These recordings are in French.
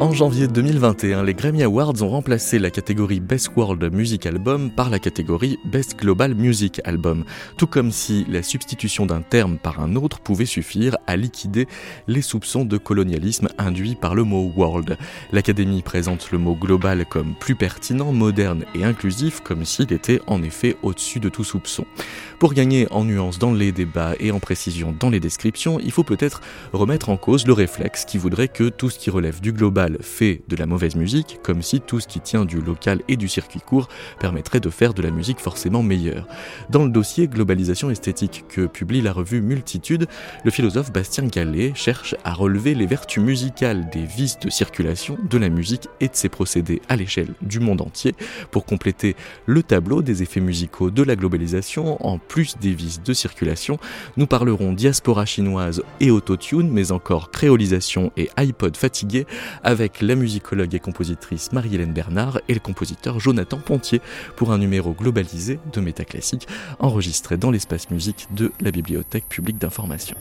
En janvier 2021, les Grammy Awards ont remplacé la catégorie Best World Music Album par la catégorie Best Global Music Album, tout comme si la substitution d'un terme par un autre pouvait suffire à liquider les soupçons de colonialisme induits par le mot world. L'Académie présente le mot global comme plus pertinent, moderne et inclusif, comme s'il était en effet au-dessus de tout soupçon. Pour gagner en nuances dans les débats et en précision dans les descriptions, il faut peut-être remettre en cause le réflexe qui voudrait que tout ce qui relève du global fait de la mauvaise musique, comme si tout ce qui tient du local et du circuit court permettrait de faire de la musique forcément meilleure. Dans le dossier Globalisation esthétique que publie la revue Multitude, le philosophe Bastien Gallet cherche à relever les vertus musicales des vices de circulation de la musique et de ses procédés à l'échelle du monde entier pour compléter le tableau des effets musicaux de la globalisation en plus des vis de circulation, nous parlerons diaspora chinoise et autotune, mais encore créolisation et iPod fatigué, la musicologue et compositrice Marie-Hélène Bernard et le compositeur Jonathan Pontier pour un numéro globalisé de Métaclassique enregistré dans l'espace musique de la Bibliothèque publique d'information.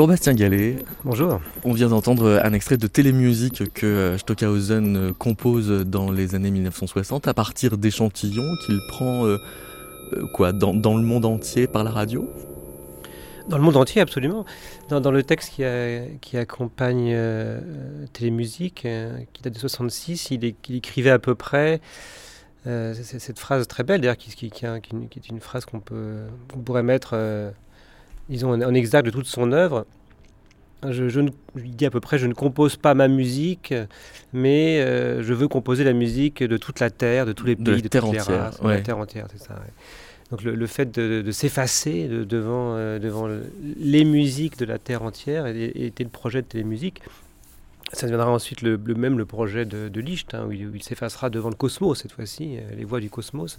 Bonjour Bastien Gallet. Bonjour. On vient d'entendre un extrait de télémusique que euh, Stockhausen euh, compose dans les années 1960 à partir d'échantillons qu'il prend euh, quoi dans, le monde entier par la radio? Dans le monde entier, absolument. Dans, le texte qui, qui accompagne télémusique, qui date de 66, il, écrivait à peu près cette phrase très belle, d'ailleurs, qui, qui, est une phrase qu'on peut, pourrait mettre disons, en exact de toute son œuvre. Je, je, dis à peu près, je ne compose pas ma musique, mais euh, je veux composer la musique de toute la terre, de tous les pays, de, la terre entière, la terre entière, c'est ça. Donc le, fait de, s'effacer devant, euh, devant les musiques de la terre entière était le projet de Télémusique. Ça deviendra ensuite le, même le projet de, de Licht, hein, où il, s'effacera devant le cosmos cette fois-ci, euh, les voix du cosmos.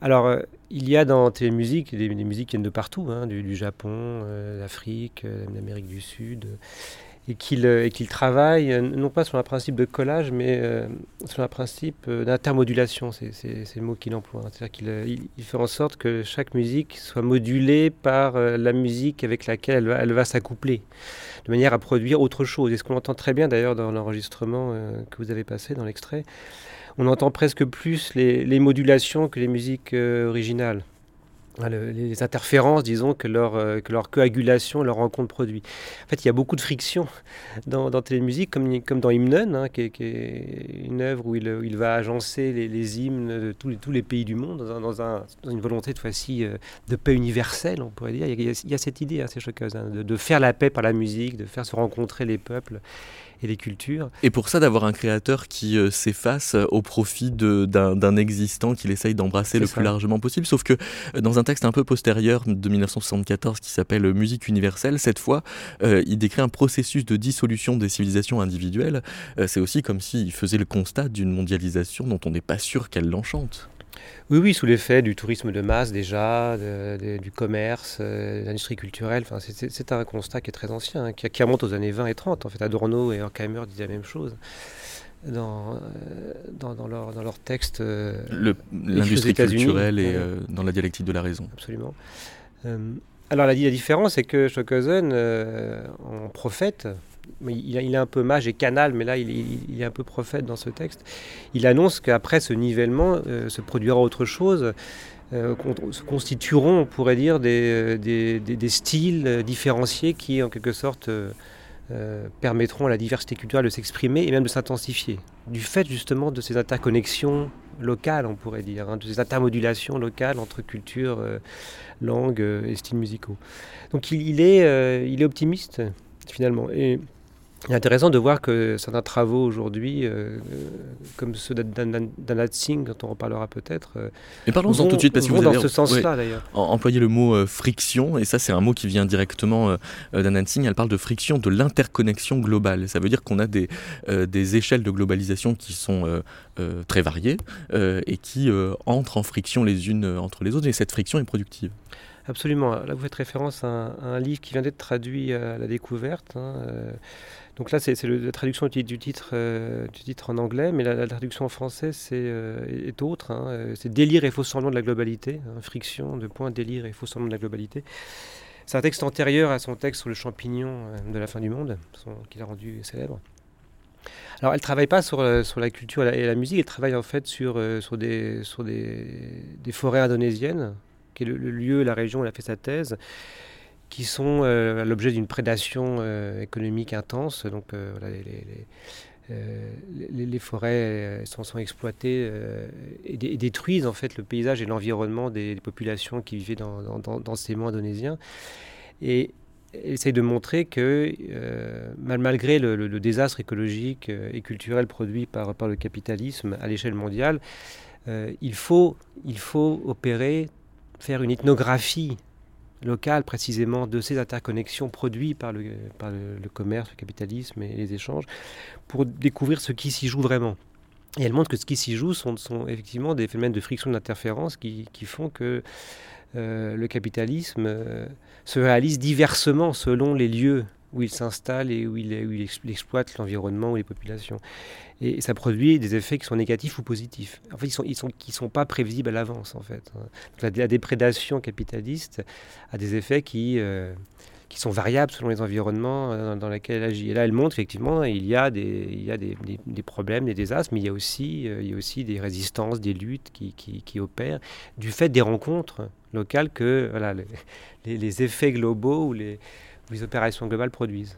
Alors, euh, il y a dans tes musiques des, musiques qui viennent de partout, hein, du, Japon, euh, d'Afrique, euh, d'Amérique du Sud, et qu'il travaille non pas sur un principe de collage, mais sur un principe d'intermodulation, c'est le mot qu'il emploie. Hein. C'est-à-dire qu'il fait en sorte que chaque musique soit modulée par la musique avec laquelle elle va, s'accoupler, de manière à produire autre chose. Et ce qu'on entend très bien d'ailleurs dans l'enregistrement que vous avez passé, dans l'extrait, on entend presque plus les, modulations que les musiques euh, originales. Les interférences, disons, que leur, euh, que leur coagulation, leur rencontre produit. En fait, il y a beaucoup de friction dans, dans Télémusique, comme, dans Hymnen, hein, qui, est, une œuvre où il, va agencer les, hymnes de tous les, pays du monde dans, un, dans, une volonté de fois-ci euh, de paix universelle, on pourrait dire. Il y a, cette idée, choqueuse, hein, de, de, faire la paix par la musique, de faire se rencontrer les peuples et les cultures. Et pour ça, d'avoir un créateur qui euh, s'efface euh, au profit d'un existant qu'il essaye d'embrasser le plus largement possible. Sauf que euh, dans un texte un peu postérieur de 1974 qui s'appelle Musique universelle, cette fois, il décrit un processus de dissolution des civilisations individuelles. C'est aussi comme s'il faisait le constat d'une mondialisation dont on n'est pas sûr qu'elle l'enchante. Oui, oui, sous l'effet du tourisme de masse déjà, du commerce, euh, de l'industrie culturelle. Enfin, c'est un constat qui est très ancien, hein, qui, remonte aux années 20 et 30. En fait, Adorno et Horkheimer disaient la même chose dans, euh, dans, dans, leur, dans leur texte. Euh, l'industrie culturelle et dans la dialectique de la raison. Absolument. alors la, la différence, c'est que Stockhausen, en prophète, il, est un peu mage et canal, mais là, il, est un peu prophète dans ce texte. Il annonce qu'après ce nivellement se produira autre chose. se constitueront, on pourrait dire, des, des, styles différenciés qui, en quelque sorte, permettront à la diversité culturelle de s'exprimer et même de s'intensifier. Du fait justement de ces interconnexions locales, on pourrait dire, hein, de ces intermodulations locales entre culture, langue et styles musicaux. Donc il, est, il est optimiste finalement. Et il est intéressant de voir que certains travaux aujourd'hui, euh, comme ceux d'Anat Singh, dont on reparlera peut-être, euh, mais parlons-en tout de suite parce que vous dans ce sens-là d'ailleurs. Employé le mot euh, friction, et ça c'est un mot qui vient directement d'Anat Singh. Elle parle de friction, de l'interconnexion globale. Ça veut dire qu'on a des, des échelles de globalisation qui sont très variées et qui entrent en friction les unes entre les autres. Et cette friction est productive. Absolument. Là, vous faites référence à un, livre qui vient d'être traduit à la découverte. Hein, donc là, c'est la traduction du titre, euh, du titre en anglais, mais la, traduction en français euh, est autre. Hein, euh, c'est Délire et faux semblant de la globalité, hein, friction de point délire et faux semblant de la globalité. C'est un texte antérieur à son texte sur le champignon de la fin du monde, qu'il a rendu célèbre. Alors, elle ne travaille pas sur, la culture et la, musique, elle travaille en fait sur, des, forêts indonésiennes, qui est le, lieu, la région où elle a fait sa thèse qui sont euh, l'objet d'une prédation euh, économique intense. Donc euh, les, les, forêts sont, exploitées et, détruisent en fait le paysage et l'environnement des, populations qui vivaient dans, ces monts indonésiens. Et essaye de montrer que malgré le, désastre écologique et culturel produit par, par le capitalisme à l'échelle mondiale, il, faut, il faut opérer, faire une ethnographie locale précisément de ces interconnexions produites par le, par le, commerce, le capitalisme et les échanges, pour découvrir ce qui s'y joue vraiment. Et elle montre que ce qui s'y joue sont, sont, effectivement des phénomènes de friction d'interférence qui, qui, font que euh, le capitalisme euh, se réalise diversement selon les lieux où il s'installe et où il, exploite l'environnement ou les populations. Et ça produit des effets qui sont négatifs ou positifs. En fait, ils sont, ils sont, pas prévisibles à l'avance, en fait. la, déprédation capitaliste a des effets qui, euh, sont variables selon les environnements euh, dans, lesquels elle agit. Et là, elle montre effectivement il y a des, problèmes, des désastres, mais il y a aussi, euh, des résistances, des luttes qui, opèrent du fait des rencontres locales que les effets globaux ou les, les opérations globales produisent.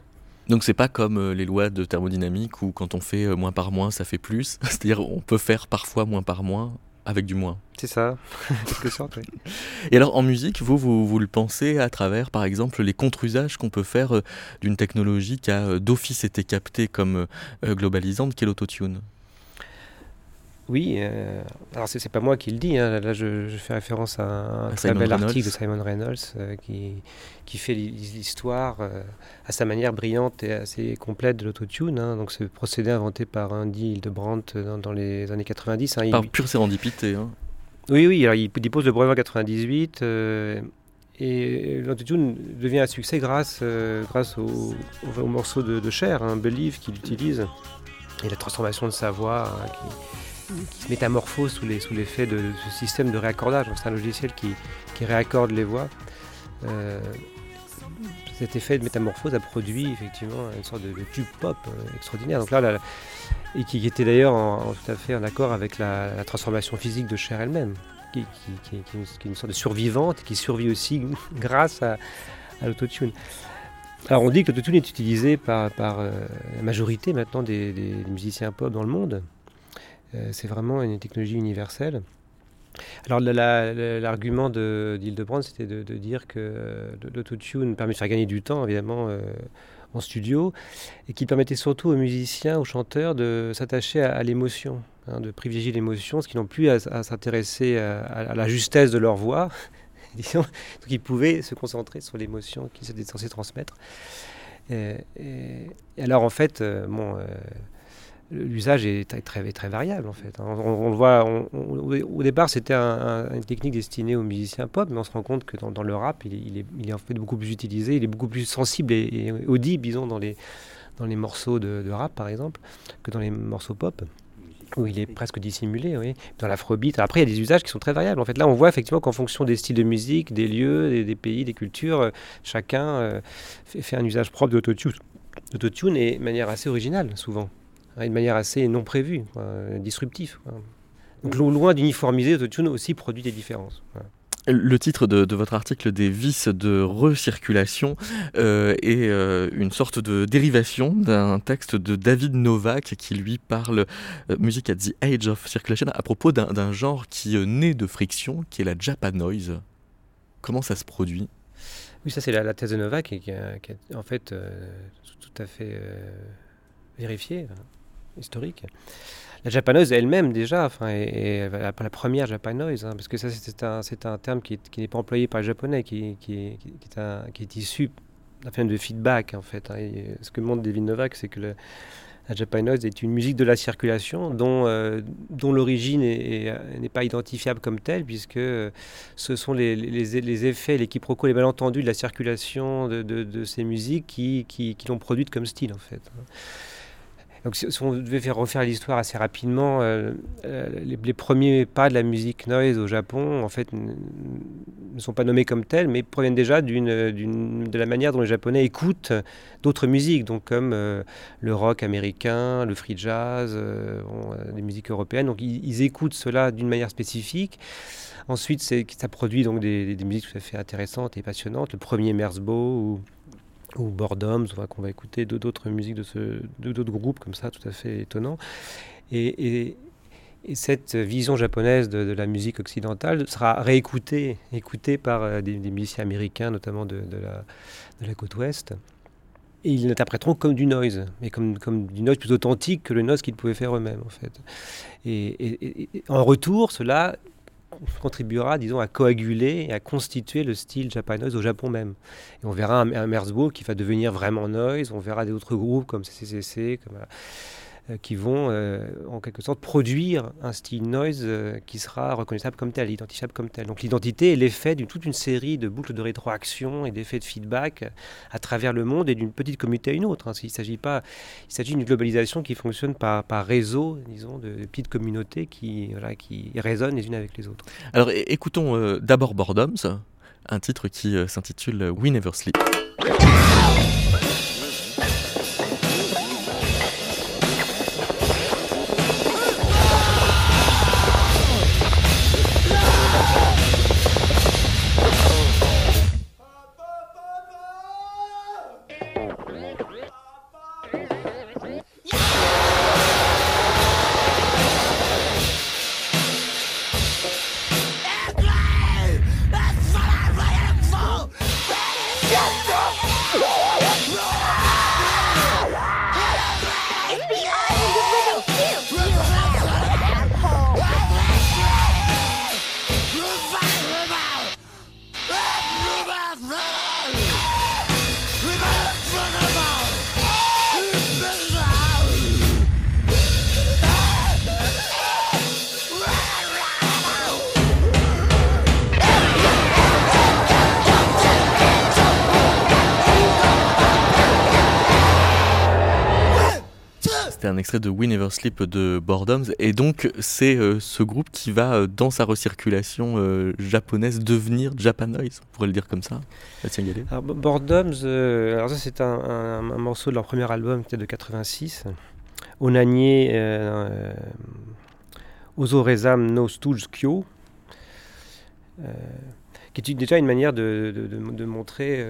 Donc c'est pas comme euh, les lois de thermodynamique où quand on fait euh, moins par moins, ça fait plus. C'est-à-dire on peut faire parfois moins par moins avec du moins. C'est ça, quelque sorte. Oui. Et alors en musique, vous, vous, le pensez à travers, par exemple, les contre-usages qu'on peut faire euh, d'une technologie qui a d'office été captée comme globalisante, qui est l'autotune? Oui, euh, alors c'est, pas moi qui le dis, hein. là je, fais référence à un très bel article de Simon Reynolds euh, qui, qui fait l'histoire euh, à sa manière brillante et assez complète de l'autotune. Hein. donc ce procédé inventé par Andy Hildebrandt dans, dans les années 90. Hein, par pure sérendipité. Hein. Oui, oui, alors il dépose le brevet en 98 et l'autotune devient un succès grâce, grâce au, au, morceau de, de chair, un Believe qu'il utilise et la transformation de sa voix qui qui se métamorphose sous l'effet de, ce système de réaccordage. C'est un logiciel qui, réaccorde les voix. Euh, cet effet de métamorphose a produit effectivement une sorte de, tube pop euh, extraordinaire. Donc là, et qui était d'ailleurs tout à fait en accord avec la, transformation physique de Cher elle-même, qui, est une, sorte de survivante et qui survit aussi grâce à, l'autotune. Alors on dit que l'autotune est utilisé par, par euh, la majorité maintenant des, musiciens pop dans le monde. Euh, c'est vraiment une technologie universelle. Alors l'argument d'Hildebrandt, c'était de, dire que euh, l'autotune permet de faire gagner du temps, évidemment, euh, en studio, et qu'il permettait surtout aux musiciens, aux chanteurs de s'attacher à, l'émotion, hein, de privilégier l'émotion, ce qui n'ont plus à, s'intéresser à, la justesse de leur voix. Disons, donc ils pouvaient se concentrer sur l'émotion qu'ils étaient censés transmettre. Et, alors en fait, bon l'usage est très, très, variable en fait. On, le voit, au départ c'était une technique destinée aux musiciens pop, mais on se rend compte que dans, le rap, il est, en fait beaucoup plus utilisé, il est beaucoup plus sensible et, audible, disons, dans les, dans les morceaux de, rap par exemple, que dans les morceaux pop où il est presque dissimulé, dans l'afrobeat. Après, il y a des usages qui sont très variables. En fait, là, on voit effectivement qu'en fonction des styles de musique, des lieux, des, pays, des cultures, chacun euh, fait, un usage propre d'autotune d'autotune et de manière assez originale, souvent, hein, de manière assez non prévue, disruptive. Donc, loin d'uniformiser, l'autotune aussi produit des différences. Le titre de, votre article des vices de recirculation euh, est euh, une sorte de dérivation d'un texte de David Novak qui lui parle euh, musique at the age of circulation à propos d'un genre qui est né de friction, qui est la japanoise. Comment ça se produit? Oui, ça c'est la, thèse de Novak et qui, est en fait tout à fait vérifiée, hein, historique la japanoise elle-même déjà, enfin, la, première japanoise, hein, parce que ça c'est un, un, terme qui, n'est pas employé par les japonais, qui, qui, qui est issu d'un phénomène de feedback en fait. Hein. ce que montre David Novak, c'est que la japanoise est une musique de la circulation dont, euh, dont l'origine n'est pas identifiable comme telle, puisque ce sont les, les, effets, les quiproquos, les malentendus de la circulation de, de, ces musiques qui, qui, qui l'ont produite comme style en fait. Hein. Donc, si, on devait faire refaire l'histoire assez rapidement, euh, euh, les, premiers pas de la musique noise au Japon, en fait, ne sont pas nommés comme tels, mais proviennent déjà de la manière dont les Japonais écoutent d'autres musiques, donc comme euh, le rock américain, le free jazz, les musiques européennes. Donc, ils, écoutent cela d'une manière spécifique. Ensuite, ça produit donc des, musiques tout à fait intéressantes et passionnantes. Le premier Merzbow ou Boredoms, qu'on va écouter d'autres musiques de d'autres groupes comme ça, tout à fait étonnants. Et, cette vision japonaise de, la musique occidentale sera réécoutée écoutée par euh, des, musiciens américains, notamment de, la, côte ouest. Et ils l'interpréteront comme du noise, mais comme du noise plus authentique que le noise qu'ils pouvaient faire eux-mêmes, en fait. et, en retour, cela contribuera, disons, à coaguler et à constituer le style japanoise au Japon même. Et on verra un, un qui va devenir vraiment noise, on verra des autres groupes comme CCCC, comme, qui vont euh, en quelque sorte produire un style noise euh, qui sera reconnaissable comme tel, identifiable comme tel. Donc l'identité est l'effet d'une toute une série de boucles de rétroaction et d'effets de feedback à travers le monde et d'une petite communauté à une autre. Hein. Il s'agit pas, il s'agit d'une globalisation qui fonctionne par, par réseau, disons, de, petites communautés qui, qui résonnent les unes avec les autres. Alors écoutons d'abord Boredoms, un titre qui s'intitule We Never Sleep. Un extrait de We Never Sleep de Boredoms. Et donc, c'est euh, ce groupe qui va, euh, dans sa recirculation euh, japonaise, devenir Japanoise, on pourrait le dire comme ça. Alors, Boredoms, alors ça, c'est un, morceau de leur premier album qui était de 86. Onanye euh, Ozorezam no Stooge Kyo. qui est déjà une manière de, montrer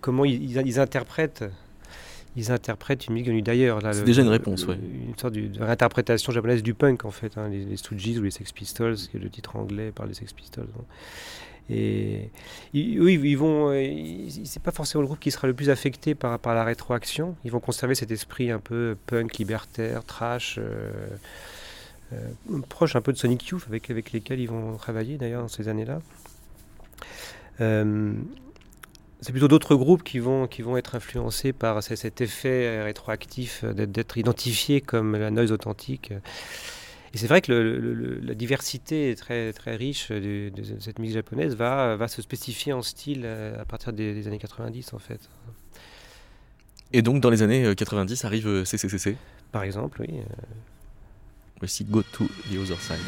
comment ils interprètent ils interprètent une musique venue d'ailleurs. C'est déjà une réponse, oui. Une sorte de, réinterprétation japonaise du punk, en fait. Hein, les, les, Stooges ou les Sex Pistols, qui est le titre anglais par les Sex Pistols. Hein. Et oui, ils vont. C'est pas forcément le groupe qui sera le plus affecté par, par la rétroaction. Ils vont conserver cet esprit un peu punk, libertaire, trash. Euh, euh, proche un peu de Sonic Youth avec, avec lesquels ils vont travailler d'ailleurs dans ces années-là. Euh, c'est plutôt d'autres groupes qui vont, qui vont être influencés par cet effet rétroactif d'être identifiés comme la noise authentique. Et c'est vrai que la diversité est très, très riche de, cette musique japonaise va, va se spécifier en style à partir des, années 90 en fait. Et donc dans les années 90 arrive CCCC Par exemple, oui. Voici Go to the Other Side.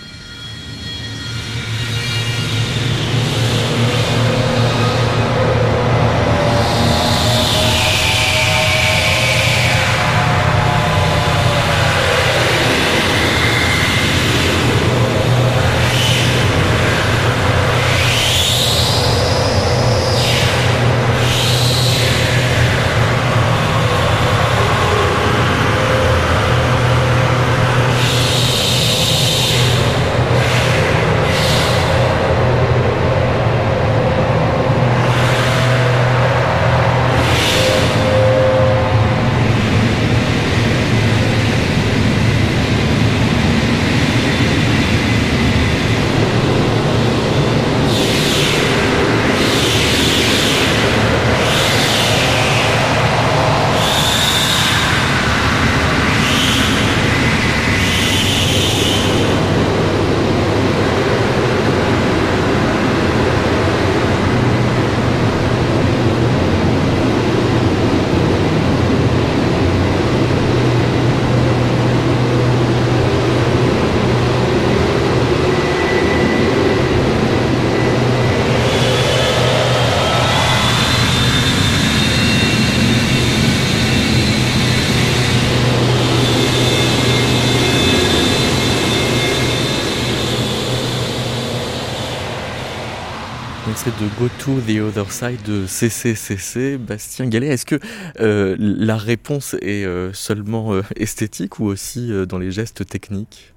extrait de Go to the Other Side de CCCC. Bastien Gallet, est-ce que euh, la réponse est euh, seulement euh, esthétique ou aussi dans les gestes techniques?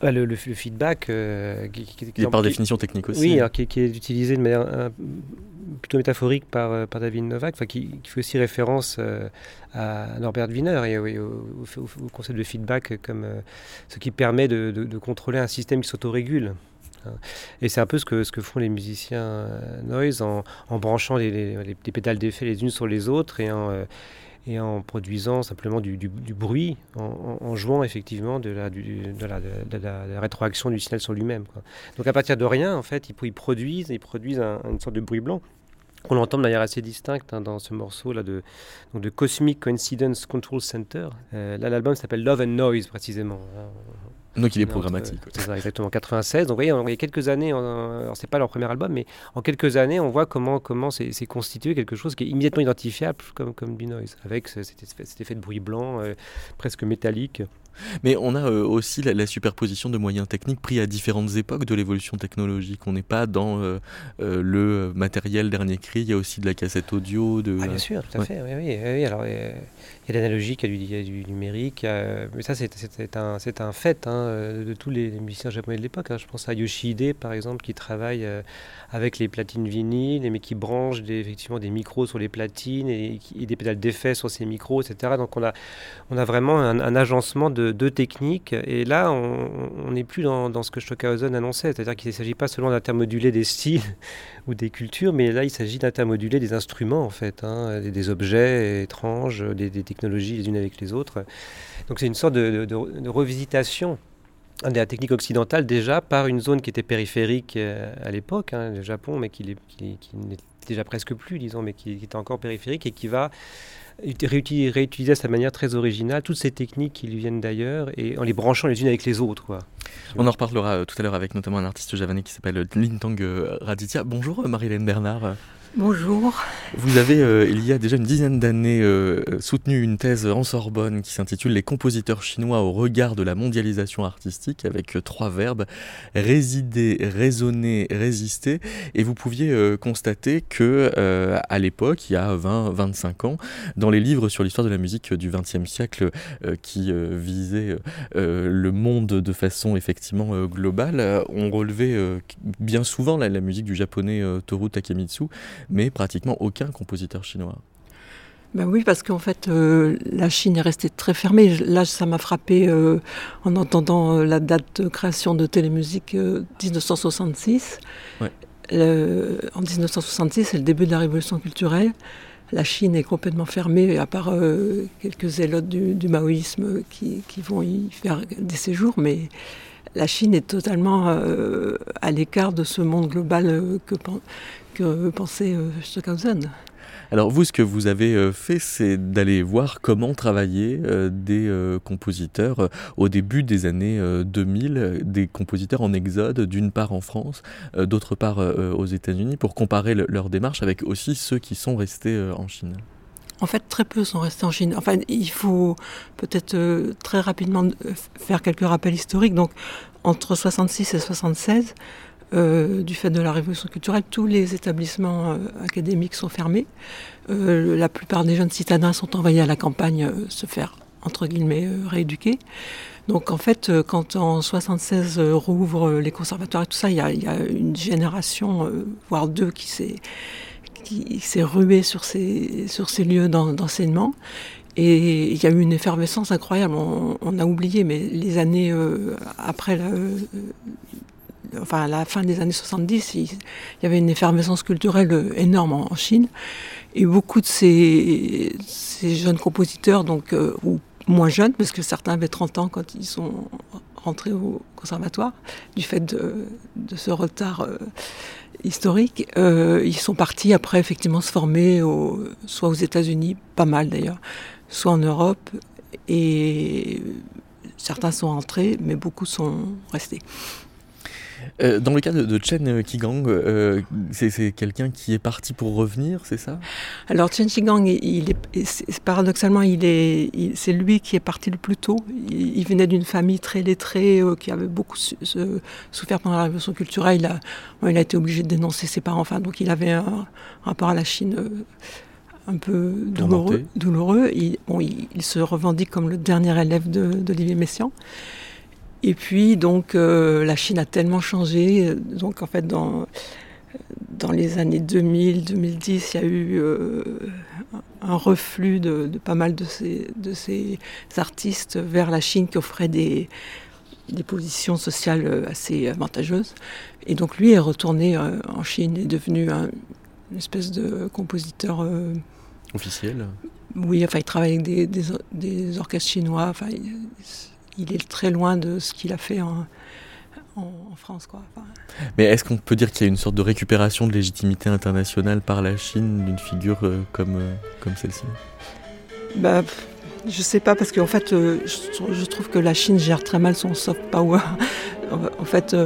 Bah, le, feedback, qui, est par définition technique aussi. Oui, qui, est utilisé de manière plutôt métaphorique par, par David Novak, qui, fait aussi référence à Norbert Wiener et, au, concept de feedback comme ce qui permet de, de contrôler un système qui s'autorégule. Et c'est un peu ce que, font les musiciens euh, noise en, branchant les, pédales d'effet les unes sur les autres et en, euh, produisant simplement du, bruit, en, jouant effectivement de la, rétroaction du signal sur lui-même. Donc à partir de rien, en fait, ils, produisent, ils produisent une sorte de bruit blanc. On entend de manière assez distincte hein, dans ce morceau-là de, Cosmic Coincidence Control Center. Euh, là, l'album s'appelle Love and Noise, précisément. Donc il est programmatique. C'est ça, exactement. 96. Donc vous voyez, il y a quelques années, alors c'est pas leur premier album, mais en quelques années, on voit comment comment c'est constitué quelque chose qui est immédiatement identifiable comme comme du noise, avec cet effet, de bruit blanc euh, presque métallique. Mais on a euh, aussi la, superposition de moyens techniques pris à différentes époques de l'évolution technologique. On n'est pas dans euh, euh, le matériel dernier cri, il y a aussi de la cassette audio. De... Ah, bien sûr, tout à fait. Oui, oui, Alors, il y a l'analogique, il, y a du numérique. mais ça, c'est un, un fait hein, de tous les, musiciens japonais de l'époque. Hein. Je pense à Yoshihide, par exemple, qui travaille avec les platines vinyles, mais qui branche des, effectivement des micros sur les platines et, des pédales d'effet sur ces micros, etc. Donc, on a, on a vraiment un, agencement de deux techniques. Et là, on n'est plus dans, ce que Stockhausen annonçait, c'est-à-dire qu'il ne s'agit pas seulement d'intermoduler des styles ou des cultures, mais là, il s'agit d'intermoduler des instruments, en fait, hein, des, objets étranges, des, technologies les unes avec les autres. Donc c'est une sorte de, revisitation de la technique occidentale déjà par une zone qui était périphérique euh, à l'époque, hein, le Japon, mais qui, qui, n'est déjà presque plus, disons, mais qui, qui était encore périphérique et qui va réutiliser, à sa manière très originale toutes ces techniques qui lui viennent d'ailleurs et en les branchant les unes avec les autres. On en reparlera euh, tout à l'heure avec notamment un artiste javanais qui s'appelle Lintang euh, Raditya. Bonjour Marie-Hélène Bernard. Bonjour. Vous avez, euh, il y a déjà une dizaine d'années, euh, soutenu une thèse en Sorbonne qui s'intitule Les compositeurs chinois au regard de la mondialisation artistique avec euh, trois verbes résider, raisonner, résister. Et vous pouviez constater que à l'époque, il y a 20-25 ans, dans les livres sur l'histoire de la musique du XXe siècle qui visaient le monde de façon effectivement globale, on relevait bien souvent la, la musique du japonais Toru Takemitsu mais pratiquement aucun compositeur chinois. Ben oui, parce qu'en fait, euh, la Chine est restée très fermée. Là, ça m'a frappé euh, en entendant euh, la date de création de Télémusique 1966. en 1966, c'est le début de la révolution culturelle. La Chine est complètement fermée, à part quelques zélotes du, maoïsme qui, qui, vont y faire des séjours, mais la Chine est totalement à l'écart de ce monde global que, que pensait euh, Stockhausen. Alors vous, ce que vous avez euh, fait, c'est d'aller voir comment travaillaient euh, des compositeurs au début des années 2000, des compositeurs en exode, d'une part en France, d'autre part aux États-Unis, pour comparer leur démarche avec aussi ceux qui sont restés en Chine. En fait, très peu sont restés en Chine. Enfin, il faut peut-être très rapidement faire quelques rappels historiques. Donc, entre 66 et 76, euh, du fait de la révolution culturelle, tous les établissements euh, académiques sont fermés. Euh, la plupart des jeunes citadins sont envoyés à la campagne se faire, entre guillemets, rééduquer. Donc en fait, quand en 76 rouvre les conservatoires et tout ça, il y a, une génération, voire deux, qui s'est qui s'est ruée sur ces, sur ces lieux d'enseignement. Et il y a eu une effervescence incroyable. On, a oublié, mais les années après la, enfin à la fin des années 70, il, y avait une effervescence culturelle énorme en, Chine. Et beaucoup de ces, jeunes compositeurs, donc, euh, ou moins jeunes, parce que certains avaient 30 ans quand ils sont rentrés au conservatoire, du fait de, ce retard euh, historique, euh, ils sont partis après effectivement se former soit aux États-Unis, pas mal d'ailleurs, soit en Europe, et certains sont rentrés, mais beaucoup sont restés. Euh, dans le cas de, Chen Qigang, euh, c'est quelqu'un qui est parti pour revenir, c'est ça? Alors Chen Qigang, il est, paradoxalement, il est, c'est lui qui est parti le plus tôt. Il, venait d'une famille très lettrée euh, qui avait beaucoup souffert pendant la révolution culturelle. Il a, il a été obligé de dénoncer ses parents. Enfin, donc il avait un, rapport à la Chine un peu douloureux. douloureux. Il, il, se revendique comme le dernier élève d'Olivier Messiaen. Et puis, donc, euh, la Chine a tellement changé. Donc, en fait, dans, dans les années 2000, 2010, il y a eu euh, un reflux de, pas mal de ces, de ces artistes vers la Chine qui offraient des, des positions sociales assez avantageuses. Et donc, lui est retourné euh, en Chine, est devenu un, une espèce de compositeur. officiel Oui, enfin, il travaille avec des, des, des orchestres chinois. Enfin, il est très loin de ce qu'il a fait en, France. Quoi. Mais est-ce qu'on peut dire qu'il y a une sorte de récupération de légitimité internationale par la Chine d'une figure euh, comme, euh, comme celle-ci? Bah, Je sais pas, parce qu'en fait, euh, je, trouve que la Chine gère très mal son soft power. en fait,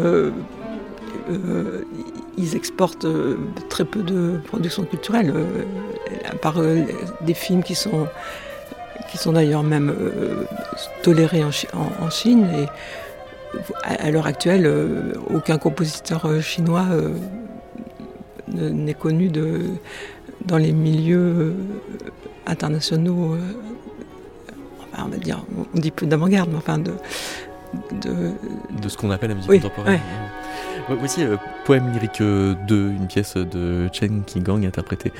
ils exportent très peu de production culturelle, à part des films qui sont qui sont d'ailleurs même euh, tolérés en, Chine. Et à, l'heure actuelle, euh, aucun compositeur euh, chinois n'est connu de, dans les milieux internationaux. on va dire, on dit plus d'avant-garde, mais enfin de, de, ce qu'on appelle la musique contemporaine. Voici Poème lyrique 2, une pièce de Chen Qinggang interprétée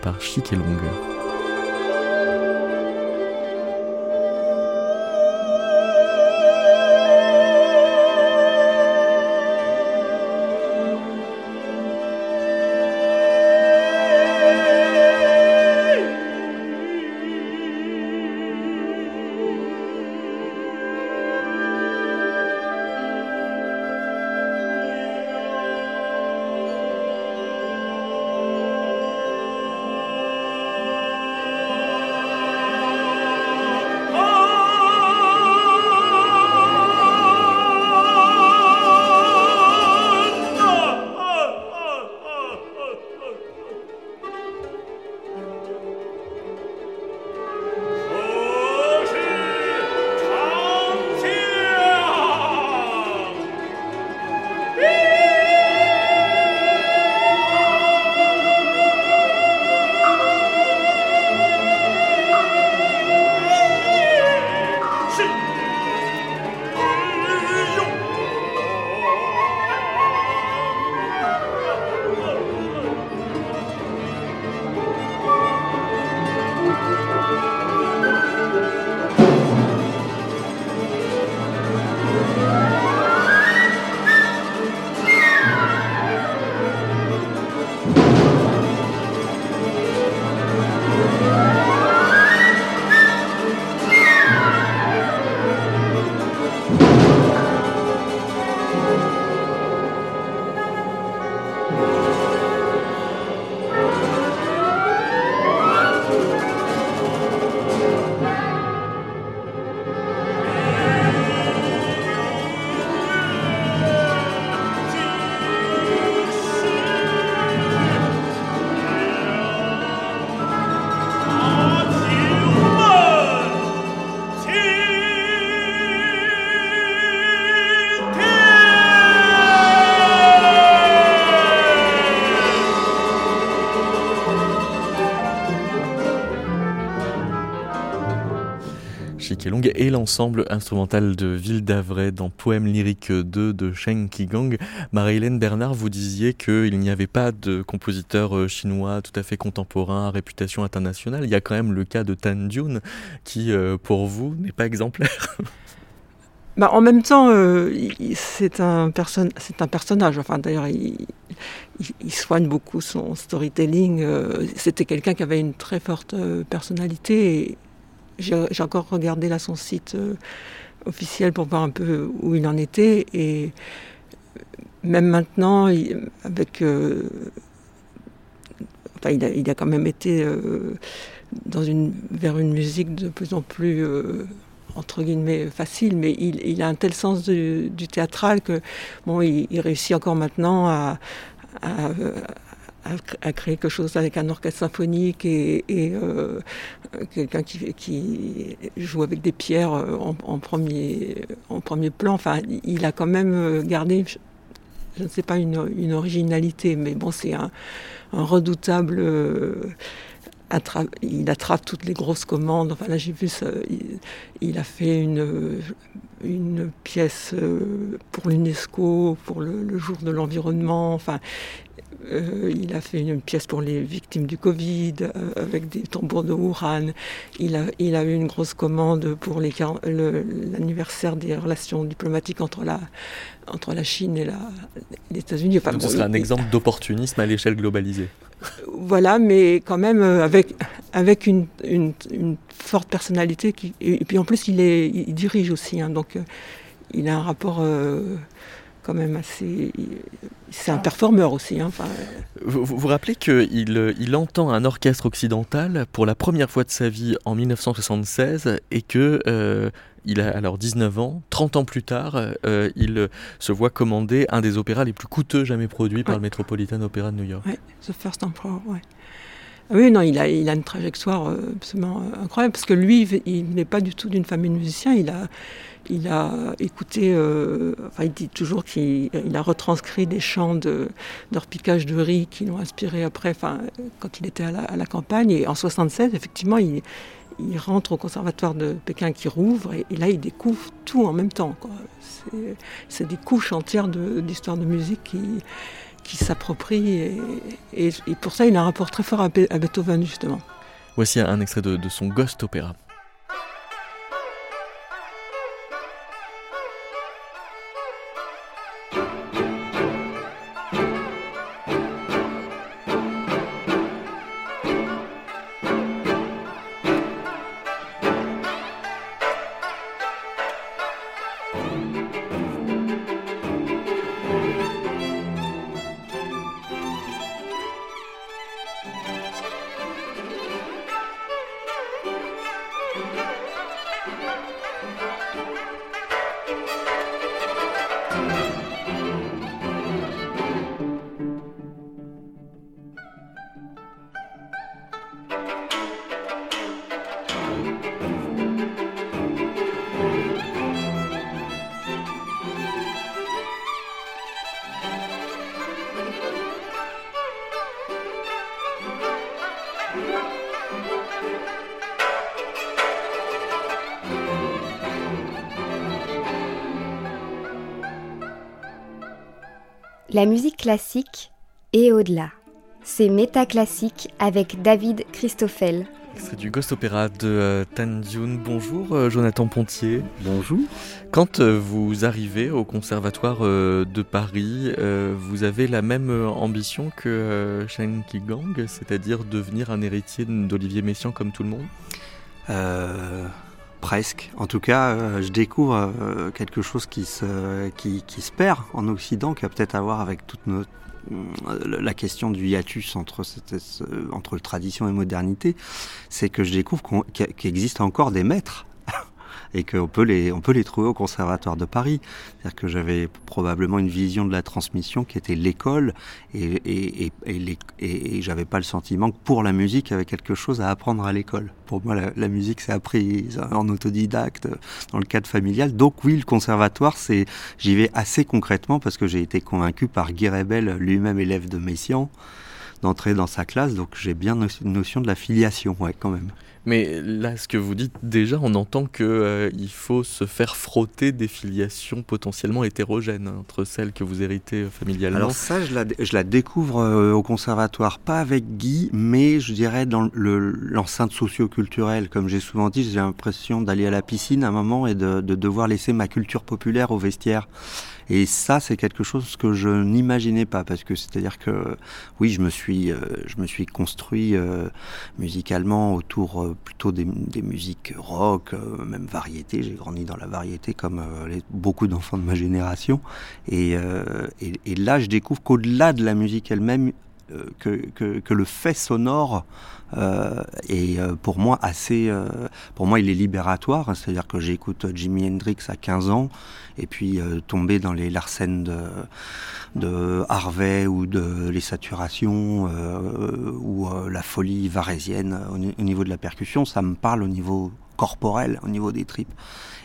par Shi Kelong. Et l'ensemble instrumental de Ville d'Avray dans Poème lyrique 2 de Sheng Qigang. Marie-Hélène Bernard, vous disiez qu'il n'y avait pas de compositeur euh, chinois tout à fait contemporain à réputation internationale. Il y a quand même le cas de Tan Dune qui, euh, pour vous, n'est pas exemplaire. Bah, en même temps, euh, c'est un, personnage. Enfin, d'ailleurs, il, soigne beaucoup son storytelling. C'était quelqu'un qui avait une très forte personnalité. J'ai encore regardé là son site euh, officiel pour voir un peu où il en était. Et même maintenant, avec. Euh, enfin, il a, quand même été euh, dans une, vers une musique de plus en plus entre guillemets facile, mais il, a un tel sens du, théâtral que bon, il, réussit encore maintenant à, créer quelque chose avec un orchestre symphonique et, euh, quelqu'un qui, joue avec des pierres euh, en, premier, en premier plan. Enfin, il a quand même gardé, je ne sais pas, une, originalité, mais bon, c'est un, redoutable il attrape toutes les grosses commandes. Enfin là j'ai vu il, a fait une, pièce euh, pour l'UNESCO, pour le, jour de l'environnement. Enfin, euh, il a fait une pièce pour les victimes du Covid euh, avec des tambours de Wuhan. Il a, il a eu une grosse commande pour l'anniversaire des relations diplomatiques entre la, entre la Chine et les États-Unis. Enfin, ce serait un exemple d'opportunisme à l'échelle globalisée. Voilà, mais quand même euh, avec, avec une, une, forte personnalité. Qui, et, puis en plus, il, est, il dirige aussi, hein, donc il a un rapport quand même assez. C'est un performeur aussi. Hein, vous, vous, rappelez qu'il il entend un orchestre occidental pour la première fois de sa vie en 1976 et que. Euh, il a alors 19 ans, 30 ans plus tard, euh, il se voit commander un des opéras les plus coûteux jamais produits par le Metropolitan Opera de New York. Oui, The First Emperor, ouais. Ah oui, non, il a, une trajectoire euh, absolument incroyable parce que lui, il n'est pas du tout d'une famille de musiciens. Il a, il a écouté, euh, enfin, il dit toujours qu'il a retranscrit des chants de, d'orpiquage de riz qui l'ont inspiré après, enfin, quand il était à la, campagne. Et en 76, effectivement, il, il, rentre au conservatoire de Pékin qui rouvre et, là, il découvre tout en même temps. C'est, des couches entières d'histoire de, musique qui, qui s'approprient. Et, pour ça, il a un rapport très fort à, Beethoven, justement. Voici un extrait de, son Ghost Opera. La musique classique et au-delà. C'est Métaclassique avec David Christoffel. C'est du Ghost Opera de euh, Tan Bonjour euh, Jonathan Pontier. Bonjour. Quand euh, vous arrivez au Conservatoire de Paris, vous avez la même ambition que Shen Gang, c'est-à-dire devenir un héritier d'Olivier Messiaen comme tout le monde? Presque. En tout cas, euh, je découvre euh, quelque chose qui se, qui, qui, se perd en Occident, qui a peut-être à voir avec toute notre euh, la question du hiatus entre, cette, entre tradition et modernité, c'est que je découvre qu'il existe encore des maîtres et qu'on peut les, on peut les trouver au Conservatoire de Paris. C'est-à-dire que j'avais probablement une vision de la transmission qui était l'école et, et, et, et, j'avais pas le sentiment que pour la musique, il y avait quelque chose à apprendre à l'école. Pour moi, la, musique, c'est appris en autodidacte, dans le cadre familial. Donc oui, le conservatoire, c'est, j'y vais assez concrètement parce que j'ai été convaincu par Guy Rebel, lui-même élève de Messiaen, d'entrer dans sa classe. Donc j'ai bien une notion de la filiation, ouais, quand même. Mais là, ce que vous dites, déjà, on entend qu'il euh, faut se faire frotter des filiations potentiellement hétérogènes hein, entre celles que vous héritez euh, familialement. Alors ça, je la, je la découvre euh, au conservatoire, pas avec Guy, mais je dirais dans l'enceinte socio-culturelle. Comme j'ai souvent dit, j'ai l'impression d'aller à la piscine à un moment et de, de devoir laisser ma culture populaire au vestiaire. Et ça, c'est quelque chose que je n'imaginais pas, parce que c'est-à-dire que oui, je me suis, euh, je me suis construit musicalement autour plutôt des, musiques rock, même variété. J'ai grandi dans la variété comme les, beaucoup d'enfants de ma génération. Et, et, là, je découvre qu'au-delà de la musique elle-même, que, que, le fait sonore est pour moi assez. pour moi, il est libératoire. C'est-à-dire que j'écoute Jimi Hendrix à 15 ans et puis tomber dans les Larsen de, Harvey ou de les saturations ou la folie varésienne au, niveau de la percussion, ça me parle au niveau corporel, au niveau des tripes.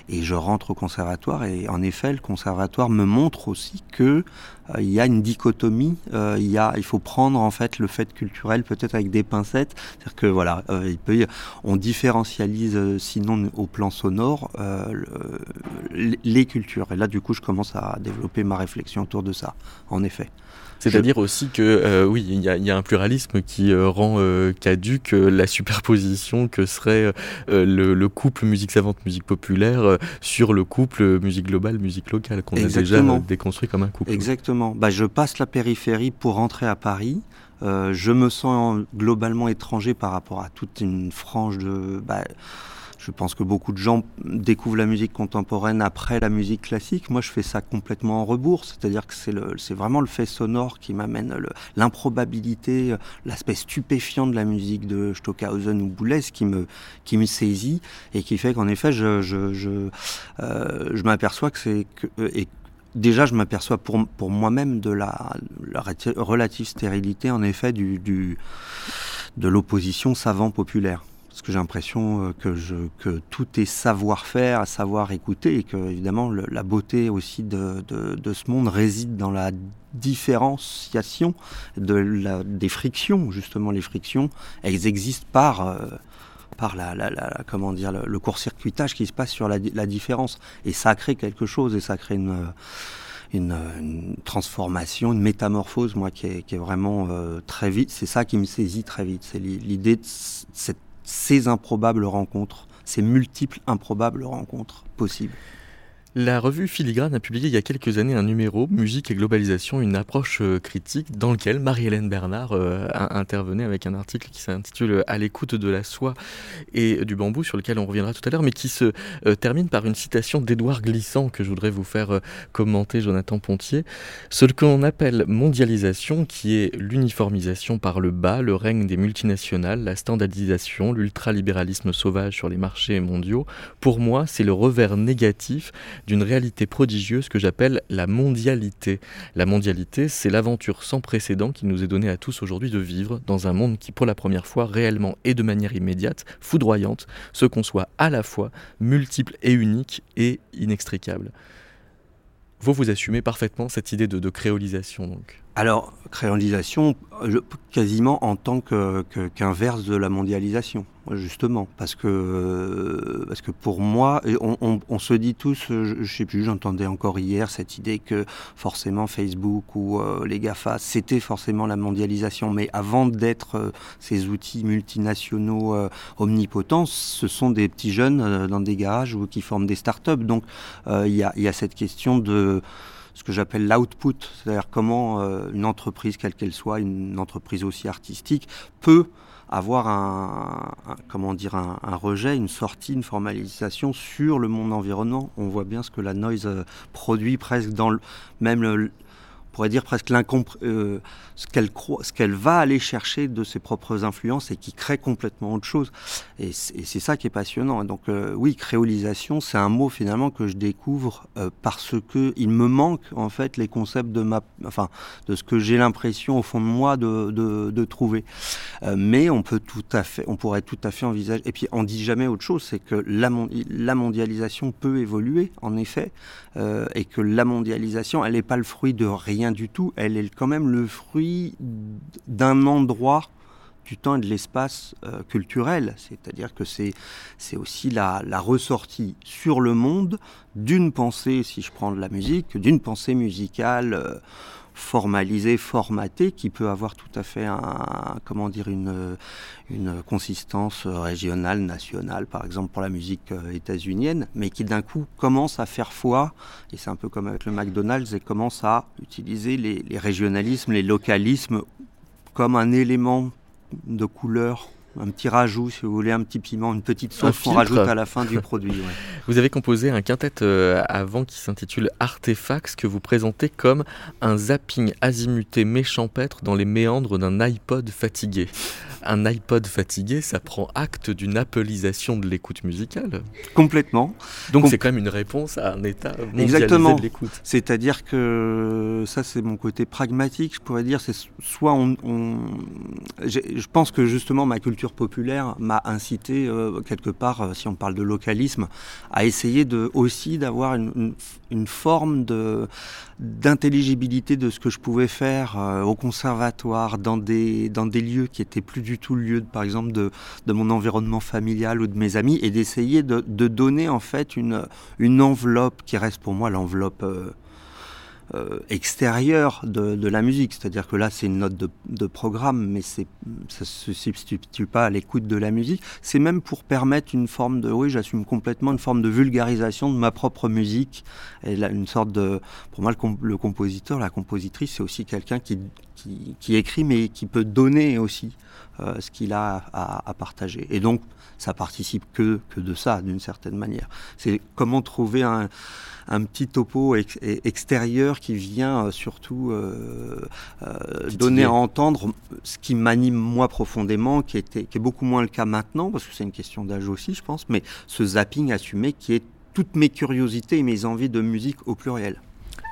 Et je rentre au conservatoire et en effet, le conservatoire me montre aussi que euh, il y a une dichotomie. Euh, il y a, il faut prendre en fait le fait culturel peut-être avec des pincettes. C'est-à-dire que voilà, euh, il peut, on différentialise sinon au plan sonore les cultures. Et là, du coup, je commence à développer ma réflexion autour de ça. En effet. C'est-à-dire aussi que euh, oui, il y, y, a un pluralisme qui euh, rend euh, caduque la superposition que serait le, le, couple musique savante, musique populaire sur le couple musique globale, musique locale qu'on a déjà déconstruit comme un couple. Exactement. Bah, je passe la périphérie pour rentrer à Paris. je me sens globalement étranger par rapport à toute une frange de. Bah, je pense que beaucoup de gens découvrent la musique contemporaine après la musique classique. Moi, je fais ça complètement en rebours, c'est-à-dire que c'est vraiment le fait sonore qui m'amène l'improbabilité, l'aspect stupéfiant de la musique de Stockhausen ou Boulez qui me, qui me saisit et qui fait qu'en effet, je, je, je, euh, je m'aperçois que c'est et déjà, je m'aperçois pour, pour moi-même de la, la, relative stérilité, en effet, du, de l'opposition savant-populaire parce que j'ai l'impression euh, que, que tout est savoir-faire, savoir écouter, et que évidemment la beauté aussi de, de, ce monde réside dans la différenciation de la, des frictions, justement les frictions, elles existent par euh, par la, comment dire le, court-circuitage qui se passe sur la, la, différence, et ça crée quelque chose, et ça crée une une, transformation, une métamorphose, moi, qui est, qui est vraiment euh, très vite. C'est ça qui me saisit très vite. C'est l'idée de cette ces improbables rencontres, ces multiples improbables rencontres possibles. La revue Filigrane a publié il y a quelques années un numéro Musique et globalisation, une approche euh, critique dans lequel Marie-Hélène Bernard euh, intervenait avec un article qui s'intitule À l'écoute de la soie et du bambou sur lequel on reviendra tout à l'heure mais qui se euh, termine par une citation d'Édouard Glissant que je voudrais vous faire commenter Jonathan Pontier. Ce qu'on appelle mondialisation qui est l'uniformisation par le bas, le règne des multinationales, la standardisation, l'ultralibéralisme sauvage sur les marchés mondiaux, pour moi c'est le revers négatif d'une réalité prodigieuse que j'appelle la mondialité. La mondialité, c'est l'aventure sans précédent qui nous est donnée à tous aujourd'hui de vivre dans un monde qui, pour la première fois, réellement et de manière immédiate, foudroyante, se conçoit à la fois multiple et unique et inextricable. Vous, vous assumez parfaitement cette idée de, créolisation, donc alors, créolisation, quasiment en tant qu'inverse de la mondialisation justement, parce que, euh, parce que pour moi, on, on, se dit tous, je, sais plus, j'entendais encore hier cette idée que forcément Facebook ou euh, les GAFA, c'était forcément la mondialisation, mais avant d'être euh, ces outils multinationaux omnipotents, ce sont des petits jeunes dans des garages ou qui forment des startups. Donc il y a, y, a, cette question de ce que j'appelle l'output, c'est-à-dire comment une entreprise, quelle qu'elle soit, une entreprise aussi artistique, peut avoir un, comment dire un, rejet, une sortie, une formalisation sur le monde environnement. On voit bien ce que la noise euh, produit presque dans même le, pourrait dire presque euh, ce qu'elle qu'elle va aller chercher de ses propres influences et qui crée complètement autre chose. Et c'est ça qui est passionnant. Donc euh, oui, créolisation, c'est un mot finalement que je découvre euh, parce que il me manque en fait les concepts de ma, enfin de ce que j'ai l'impression au fond de moi de, de, trouver. mais on peut tout à fait, on pourrait tout à fait envisager. Et puis on dit jamais autre chose, c'est que la, la mondialisation peut évoluer en effet, et que la mondialisation, elle n'est pas le fruit de rien du tout, elle est quand même le fruit d'un endroit du temps et de l'espace euh, culturel. C'est-à-dire que c'est, aussi la, ressortie sur le monde d'une pensée, si je prends de la musique, d'une pensée musicale euh, formalisé, formaté, qui peut avoir tout à fait un, comment dire, une, une consistance régionale, nationale, par exemple pour la musique euh, états-unienne, mais qui d'un coup commence à faire foi, et c'est un peu comme avec le McDonald's, et commence à utiliser les, les régionalismes, les localismes comme un élément de couleur un petit rajout, si vous voulez, un petit piment, une petite sauce qu'on rajoute à la fin du produit. Vous avez composé un quintet euh, avant qui s'intitule Artefacts, que vous présentez comme un zapping azimuté méchampêtre dans les méandres d'un iPod fatigué un iPod fatigué, ça prend acte d'une appelisation de l'écoute musicale. Complètement. Donc c'est quand même une réponse à un état mondialisé de l'écoute. C'est-à-dire que ça c'est mon côté pragmatique, je pourrais dire, c'est soit on, je pense que justement ma culture populaire m'a incité euh, quelque part, euh, si on parle de localisme, à essayer de aussi d'avoir une, une, forme de d'intelligibilité de ce que je pouvais faire euh, au conservatoire dans des dans des lieux qui étaient plus du tout le lieu, par exemple, de, mon environnement familial ou de mes amis, et d'essayer de, de, donner en fait une, une enveloppe qui reste pour moi l'enveloppe euh, euh, extérieure de, de, la musique. C'est-à-dire que là, c'est une note de, de programme, mais ça ne se substitue pas à l'écoute de la musique. C'est même pour permettre une forme de, oui, j'assume complètement une forme de vulgarisation de ma propre musique. Et là, une sorte de, pour moi, le, le compositeur, la compositrice, c'est aussi quelqu'un qui, qui, qui, écrit, mais qui peut donner aussi. Euh, ce qu'il a à, partager. Et donc, ça participe que, que de ça, d'une certaine manière. C'est comment trouver un, un petit topo extérieur qui vient euh, surtout euh, donner à entendre ce qui m'anime moi profondément, qui, était, qui est beaucoup moins le cas maintenant, parce que c'est une question d'âge aussi, je pense, mais ce zapping assumé qui est toutes mes curiosités et mes envies de musique au pluriel.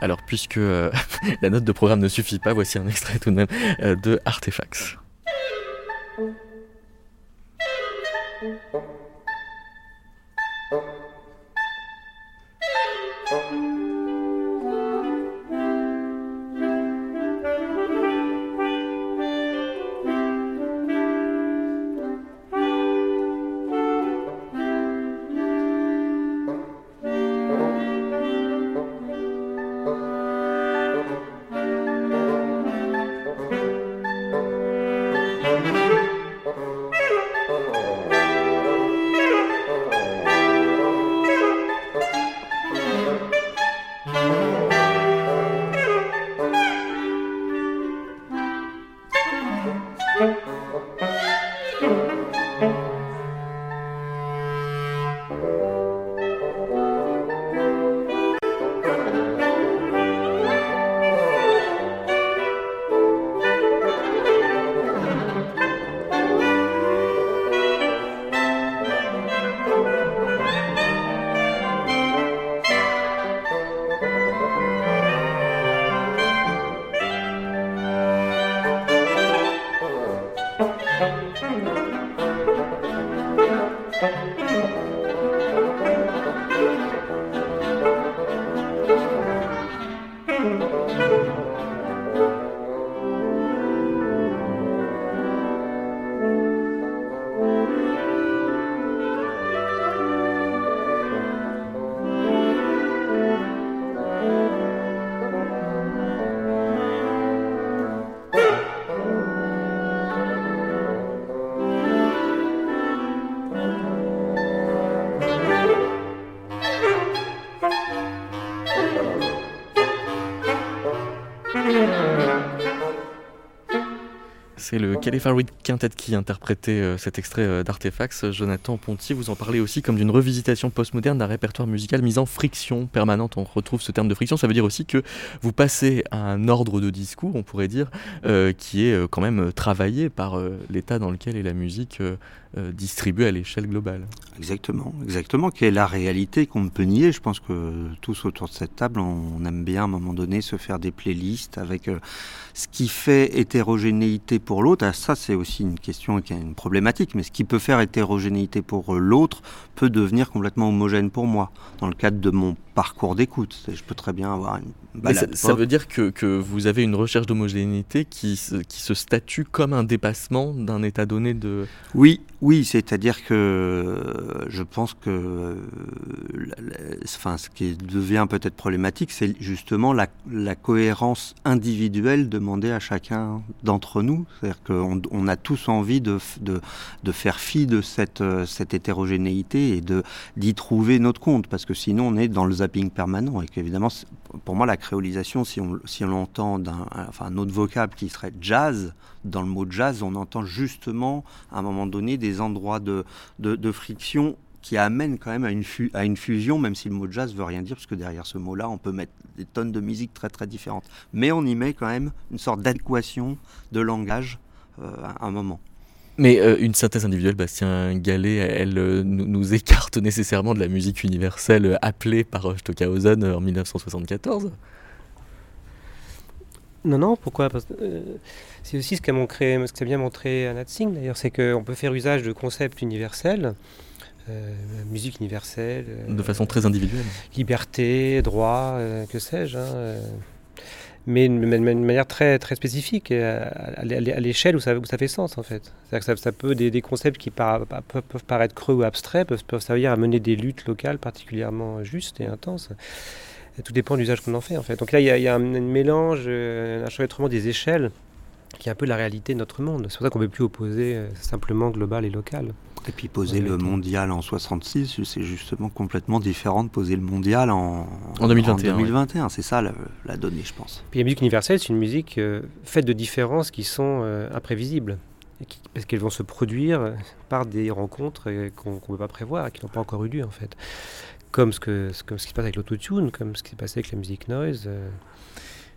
Alors, puisque la note de programme ne suffit pas, voici un extrait tout de même de Artefacts. C'est le Califaroid Quintet qui interprétait euh, cet extrait euh, d'Artefacts. Jonathan Ponty, vous en parlez aussi comme d'une revisitation postmoderne d'un répertoire musical mis en friction permanente. On retrouve ce terme de friction. Ça veut dire aussi que vous passez à un ordre de discours, on pourrait dire, euh, qui est quand même travaillé par l'état dans lequel est la musique distribuée à l'échelle globale. Exactement, exactement, qui est la réalité qu'on ne peut nier? Je pense que tous autour de cette table, on aime bien à un moment donné se faire des playlists avec ce qui fait hétérogénéité pour l'autre, ah, ça c'est aussi une question qui est une problématique, mais ce qui peut faire hétérogénéité pour l'autre peut devenir complètement homogène pour moi, dans le cadre de mon parcours d'écoute. Je peux très bien avoir une balade. Ça, veut dire que, que, vous avez une recherche d'homogénéité qui, qui se statue comme un dépassement d'un état donné de... Oui, oui, c'est-à-dire que je pense que enfin, ce qui devient peut-être problématique, c'est justement la, la, cohérence individuelle demandée à chacun d'entre nous. C'est-à-dire qu'on on a tous envie de, de, de faire fi de cette, euh, cette hétérogénéité et d'y trouver notre compte, parce que sinon on est dans le zapping permanent. Et qu'évidemment, pour moi, la créolisation, si on, si on l'entend d'un enfin, un autre vocable qui serait jazz, dans le mot jazz, on entend justement à un moment donné des endroits de, de, friction qui amène quand même à une, à une fusion, même si le mot jazz veut rien dire, parce que derrière ce mot-là, on peut mettre des tonnes de musique très très différentes. Mais on y met quand même une sorte d'adéquation de langage euh, à un moment. Mais euh, une synthèse individuelle, Bastien Gallet, elle euh, nous, nous, écarte nécessairement de la musique universelle appelée par Stockhausen en 1974 non, non, pourquoi? Euh, C'est aussi ce qu'a montré, ce qu'a bien montré Anat Singh d'ailleurs, c'est qu'on peut faire usage de concepts universels, euh, musique universelle. Euh, de façon très individuelle. Liberté, droit, que sais-je. Hein, mais d'une manière très, très spécifique, à, l'échelle où ça, où ça fait sens en fait. Que ça, ça, peut, des, des concepts qui peuvent, peuvent, paraître creux ou abstraits peuvent, peuvent servir à mener des luttes locales particulièrement justes et intenses. Tout dépend de l'usage qu'on en fait en fait. Donc là, il y a, il y a un, un, mélange, un enchevêtrement des échelles qui est un peu la réalité de notre monde. C'est pour ça qu'on ne peut plus opposer simplement global et local. Et puis poser le mondial en 66, c'est justement complètement différent de poser le mondial en, en 2021. En 2021. Oui. C'est ça la, la, donnée, je pense. Puis la musique universelle, c'est une musique euh, faite de différences qui sont euh, imprévisibles. Qui, parce qu'elles vont se produire par des rencontres euh, qu'on ne peut pas prévoir, qui n'ont pas encore eu lieu en fait. Comme ce, que, comme ce qui se passe avec l'autotune, comme ce qui s'est passé avec la musique noise. Euh,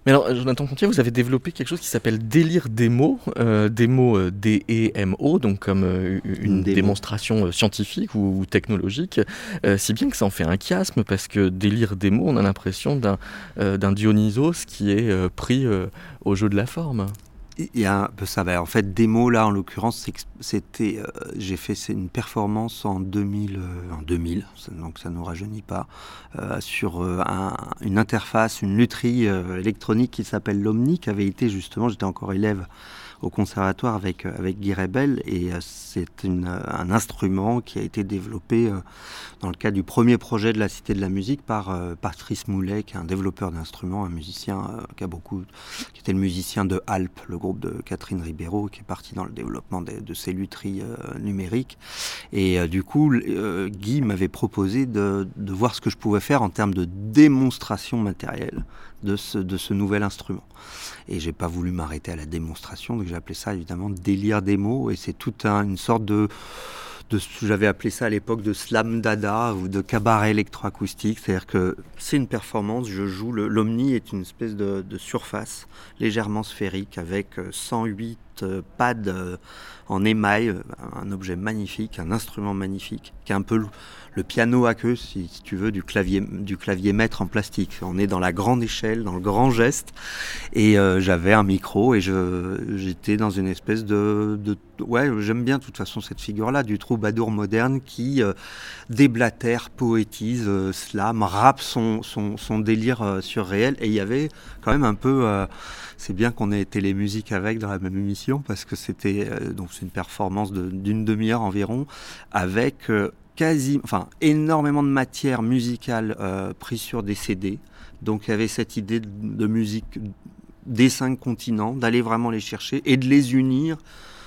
mais alors, Jonathan Pontier, vous avez développé quelque chose qui s'appelle délire démo, euh, démo euh, D-E-M-O, donc comme euh, une, une démonstration scientifique ou, ou technologique, euh, si bien que ça en fait un chiasme, parce que délire démo, on a l'impression d'un euh, Dionysos qui est euh, pris au jeu de la forme. Il y a, ça va, en fait, démo là, en l'occurrence, c'était, euh, j'ai fait une performance en 2000, euh, en 2000, donc ça ne nous rajeunit pas, euh, sur un, une interface, une lutherie électronique qui s'appelle l'Omni, qui avait été justement, j'étais encore élève au conservatoire avec, avec Guy Rebel et c'est un instrument qui a été développé dans le cadre du premier projet de la Cité de la Musique par Patrice Moulet, qui est un développeur d'instruments, un musicien qui a beaucoup, qui était le musicien de Alp, le groupe de Catherine Ribeiro, qui est parti dans le développement de, de ces euh, numériques. Et euh, du coup, euh, Guy m'avait proposé de, de, voir ce que je pouvais faire en termes de démonstration matérielle de ce, de ce nouvel instrument. Et j'ai pas voulu m'arrêter à la démonstration, donc j'ai appelé ça évidemment délire démo, et c'est toute un, une sorte de j'avais appelé ça à l'époque de slam dada ou de cabaret électroacoustique, c'est-à-dire que c'est une performance, je joue l'omni est une espèce de, de, surface légèrement sphérique avec 108 euh, pads euh, en émail, un objet magnifique, un instrument magnifique, qui est un peu le, piano à queue, si, tu veux, du clavier, du clavier maître en plastique. On est dans la grande échelle, dans le grand geste, et euh, j'avais un micro et j'étais dans une espèce de, ouais, j'aime bien de toute façon cette figure-là du troubadour moderne qui euh, déblatère, poétise, euh, slam, rappe son, son, son délire euh, surréel. Et il y avait quand même un peu, euh, c'est bien qu'on ait été les musiques avec dans la même émission parce que c'était euh, donc une performance d'une de, demi-heure environ avec euh, quasi, enfin énormément de matière musicale prise sur des CD. Donc il y avait cette idée de, musique des cinq continents, d'aller vraiment les chercher et de les unir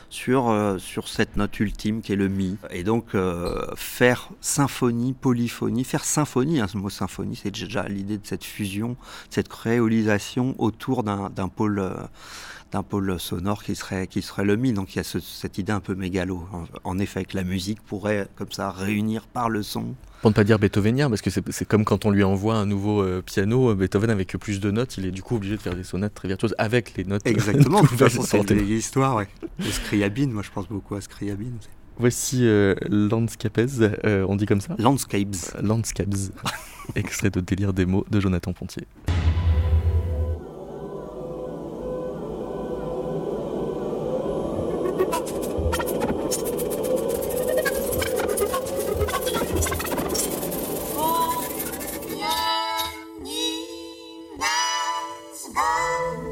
sur, euh, sur cette note ultime qui est le mi. Et donc euh, faire symphonie, polyphonie, faire symphonie, hein, ce mot symphonie, c'est déjà l'idée de cette fusion, cette créolisation autour d'un pôle. Euh, d'un pôle sonore qui serait, qui serait le mi. Donc il y a ce, cette idée un peu mégalo. En, en, effet, que la musique pourrait, comme ça, réunir par le son. Pour ne pas dire beethovenien, parce que c'est comme quand on lui envoie un nouveau euh, piano, Beethoven avec plus de notes, il est du coup obligé de faire des sonates très virtuoses avec les notes. Exactement, de toute façon, c'est une histoire, ouais. De Scriabine, moi je pense beaucoup à Scriabine. Voici euh, Landscapes, euh, on dit comme ça? Landscapes. Landscapes, extrait de Délire des mots de Jonathan Pontier. Música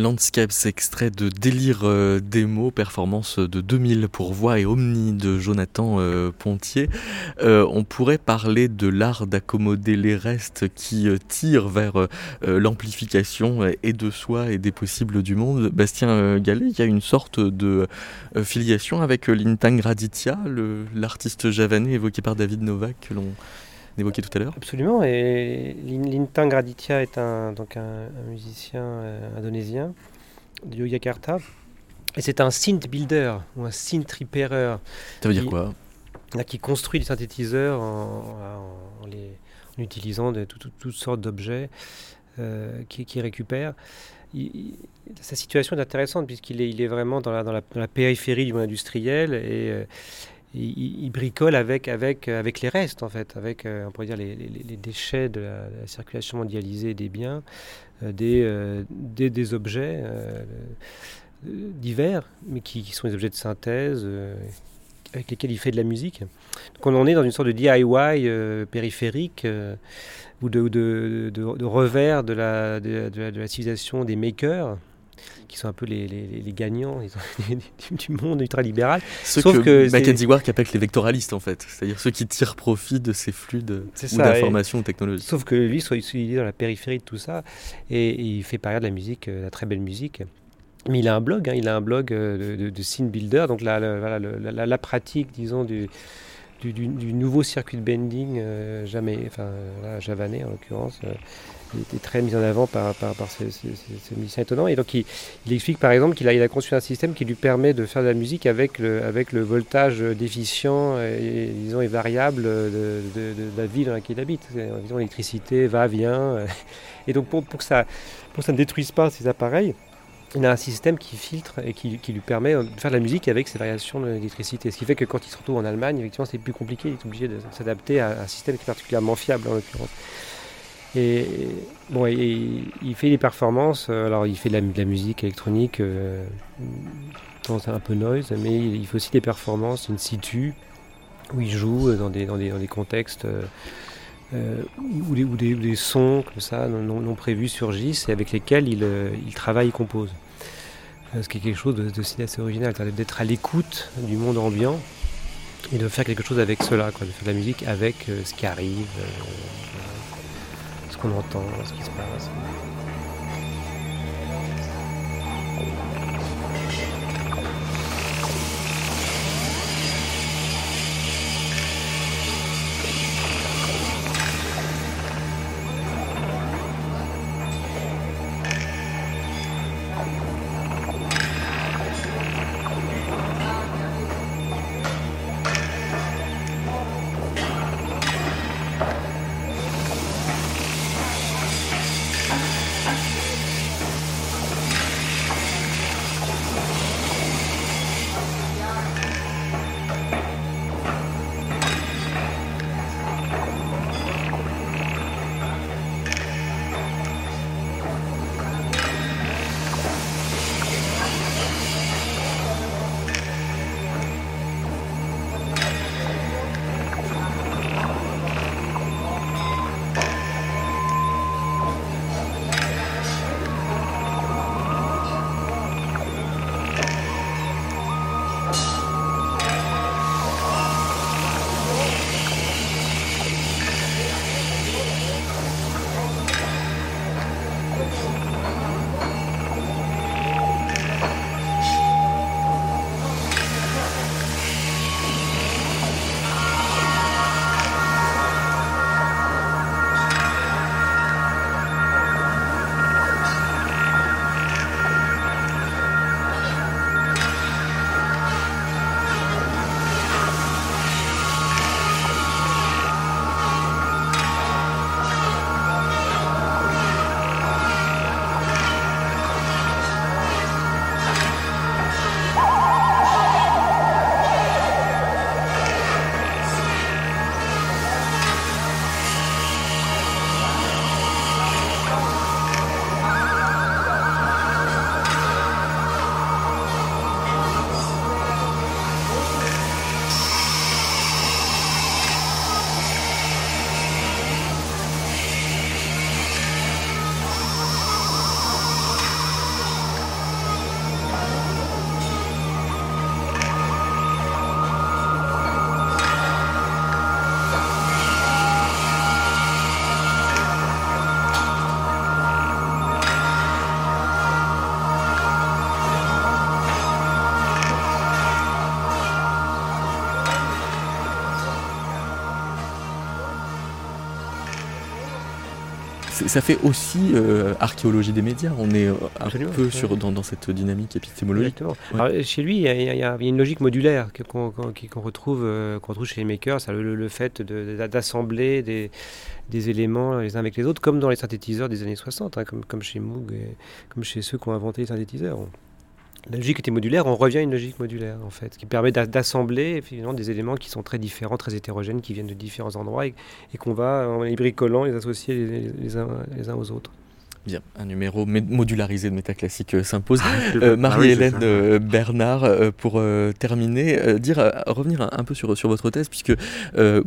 Landscapes, extrait de Délire euh, démo, performance de 2000 pour voix et omni de Jonathan euh, Pontier. Euh, on pourrait parler de l'art d'accommoder les restes qui tire vers l'amplification et de soi et des possibles du monde. Bastien Gallet, il y a une sorte de filiation avec Lintang Raditya, l'artiste javanais évoqué par David Novak que l'on évoqué tout à l'heure. Absolument, et Lintang Raditya est un, donc un, musicien euh, indonésien de Yogyakarta, et c'est un synth builder ou un synth repairer. Ça veut dire quoi? Qui construit des synthétiseurs en, utilisant de, toutes sortes d'objets euh, qui, récupère. sa situation est intéressante puisqu'il est, il est vraiment dans la, dans la, périphérie du monde industriel et, euh, il, bricole avec, avec, avec les restes, en fait, avec, euh, on pourrait dire, les, déchets de la, circulation mondialisée des biens, euh, des, euh, des, objets divers, mais qui, sont des objets de synthèse, avec lesquels il fait de la musique. Donc on en est dans une sorte de DIY périphérique ou de, de, de, revers de la, de, la, civilisation des makers, qui sont un peu les, les, gagnants du monde ultralibéral. Ceux Sauf que, que Mackenzie Ward appelle les vectoralistes en fait, c'est-à-dire ceux qui tirent profit de ces flux d'informations ou technologies. Sauf que lui, soit il est dans la périphérie de tout ça et, il fait par ailleurs de la musique, euh, de la très belle musique. Mais il a un blog, hein, il a un blog euh, de, de, scene builder, donc la, la, la, la pratique, disons, du, du, du, nouveau circuit de bending euh, jamais, enfin, javanais en l'occurrence, il était très mis en avant par, par, par musiciens étonnants. Et donc, il, explique par exemple qu'il a, il a conçu un système qui lui permet de faire de la musique avec le, avec le voltage déficient et, disons, et variable de, la ville dans laquelle il habite. L'électricité va, vient. Et donc, pour, pour, que ça, pour que ça ne détruise pas ces appareils, il a un système qui filtre et qui, qui, lui permet de faire de la musique avec ces variations d'électricité. Ce qui fait que quand il se retrouve en Allemagne, effectivement, c'est plus compliqué. Il est obligé de s'adapter à un système qui est particulièrement fiable, en l'occurrence. Et bon, il fait des performances. Euh, alors, il fait de la, musique électronique, euh, un peu noise, mais il fait aussi des performances in situ où il joue dans des, dans des, contextes euh, où, des, sons comme ça non, prévus surgissent et avec lesquels il, il travaille, il compose. Ce qui est quelque chose de, de assez original, d'être à l'écoute du monde ambiant et de faire quelque chose avec cela, de faire de la musique avec ce qui arrive qu'on entend, ce qui se passe. Ça fait aussi archéologie des médias. On est un peu sur, dans, cette dynamique épistémologique. chez lui, il y, a une logique modulaire qu'on retrouve, qu'on retrouve chez les makers, le, le fait d'assembler des, des, éléments les uns avec les autres, comme dans les synthétiseurs des années 60, hein, comme, comme chez Moog et comme chez ceux qui ont inventé les synthétiseurs. La logique était modulaire, on revient à une logique modulaire en fait, qui permet d'assembler finalement des éléments qui sont très différents, très hétérogènes, qui viennent de différents endroits et, qu'on va, en les bricolant, les associer les uns aux autres. Bien, un numéro modularisé de métaclassique euh, s'impose. Ah, euh, Marie-Hélène euh, Bernard, pour terminer, dire, revenir un, peu sur, sur votre thèse, puisque